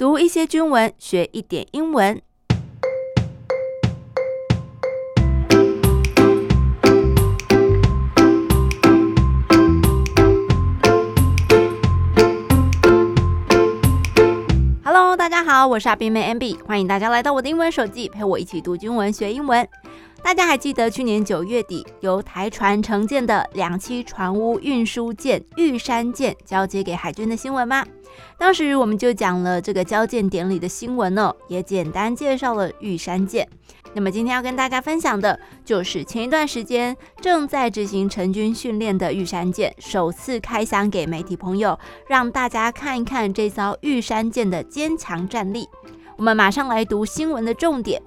读一些军文，学一点英文。Hello，大家好，我是阿宾妹 MB，欢迎大家来到我的英文手记，陪我一起读军文学英文。大家还记得去年九月底由台船承建的两栖船坞运输舰玉山舰交接给海军的新闻吗？当时我们就讲了这个交舰典礼的新闻呢，也简单介绍了玉山舰。那么今天要跟大家分享的就是前一段时间正在执行成军训练的玉山舰首次开箱给媒体朋友，让大家看一看这艘玉山舰的坚强战力。我们马上来读新闻的重点。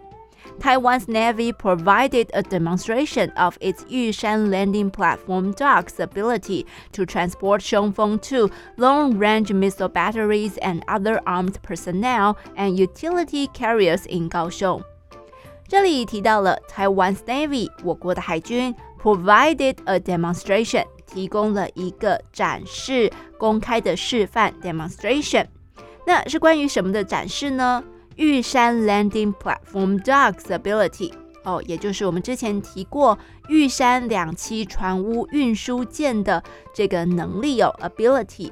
Taiwan's Navy provided a demonstration of its Yushan landing platform dock's ability to transport Xiongfeng-2 long-range missile batteries and other armed personnel and utility carriers in Kaohsiung。这里提到了 Taiwan's Navy，我国的海军 provided a demonstration，提供了一个展示公开的示范 demonstration。那是关于什么的展示呢？ 玉山 Landing Platform Dock's ability，哦，也就是我们之前提过玉山两栖船坞运输舰的这个能力哦，ability。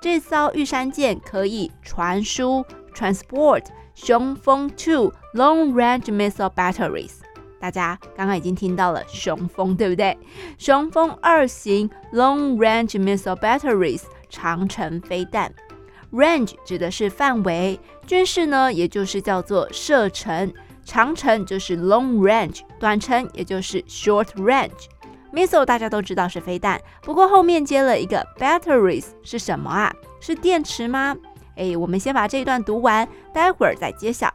这艘玉山舰可以传输 transport 雄风 two long range missile batteries。大家刚刚已经听到了雄风，对不对？雄风二型 long range missile batteries 长程飞弹。Range 指的是范围，军事呢，也就是叫做射程，长程就是 long range，短程也就是 short range。Missile 大家都知道是飞弹，不过后面接了一个 batteries 是什么啊？是电池吗？诶，我们先把这一段读完，待会儿再揭晓。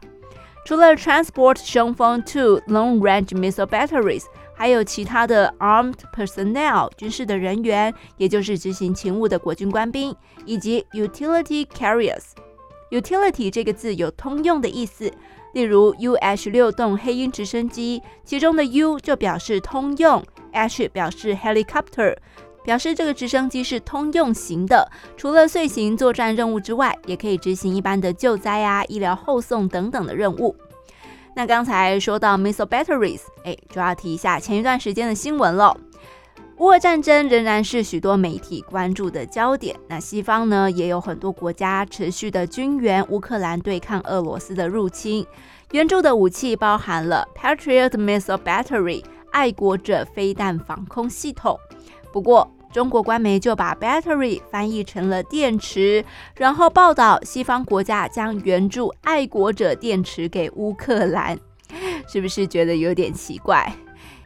除了 transport 雄风 two long range missile batteries。还有其他的 armed personnel 军事的人员，也就是执行勤务的国军官兵，以及 utility carriers。utility 这个字有通用的意思，例如 UH 六栋黑鹰直升机，其中的 U 就表示通用，H 表示 helicopter，表示这个直升机是通用型的，除了遂行作战任务之外，也可以执行一般的救灾啊、医疗后送等等的任务。那刚才说到 missile batteries，哎，就要提一下前一段时间的新闻了。乌俄战争仍然是许多媒体关注的焦点。那西方呢，也有很多国家持续的军援乌克兰对抗俄罗斯的入侵。援助的武器包含了 Patriot missile battery，爱国者飞弹防空系统。不过，中国官媒就把 battery 翻译成了电池，然后报道西方国家将援助爱国者电池给乌克兰，是不是觉得有点奇怪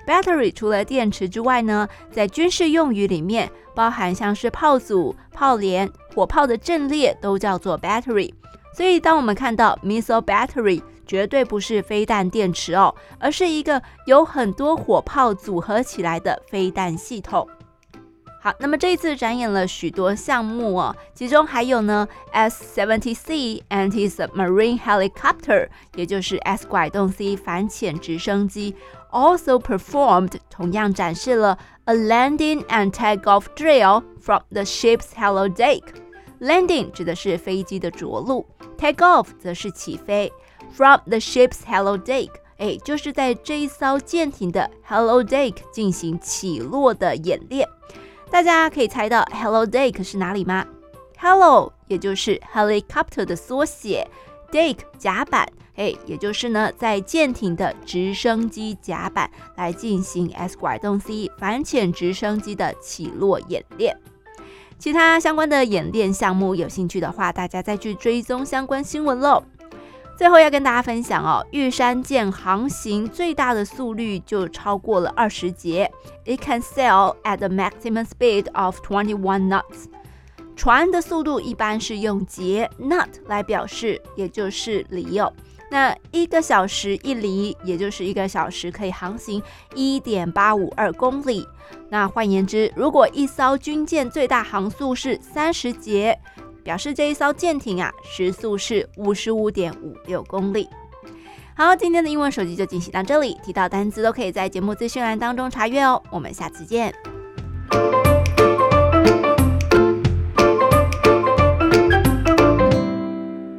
？battery 除了电池之外呢，在军事用语里面包含像是炮组、炮连、火炮的阵列都叫做 battery。所以当我们看到 missile battery，绝对不是飞弹电池哦，而是一个由很多火炮组合起来的飞弹系统。好，那么这一次展演了许多项目哦，其中还有呢，S-70C Anti-Submarine Helicopter，也就是 S 拐洞 C 反潜直升机，also performed 同样展示了 a landing and takeoff drill from the ship's hello deck。Landing 指的是飞机的着陆，takeoff 则是起飞，from the ship's hello deck，哎，就是在这一艘舰艇的 hello deck 进行起落的演练。 大家可以猜到 Hello Deck 是哪里吗？Hello 也就是 helicopter 的缩写，Deck 甲板，哎，也就是呢在舰艇的直升机甲板来进行 S 拐动 C 反潜直升机的起落演练。其他相关的演练项目，有兴趣的话，大家再去追踪相关新闻喽。最后要跟大家分享哦，玉山舰航行最大的速率就超过了二十节，It can sail at the maximum speed of twenty one knots。船的速度一般是用节 knot 来表示，也就是里哦。那一个小时一里，也就是一个小时可以航行一点八五二公里。那换言之，如果一艘军舰最大航速是三十节。表示这一艘舰艇啊，时速是五十五点五六公里。好，今天的英文手机就进行到这里，提到单词都可以在节目资讯栏当中查阅哦。我们下次见。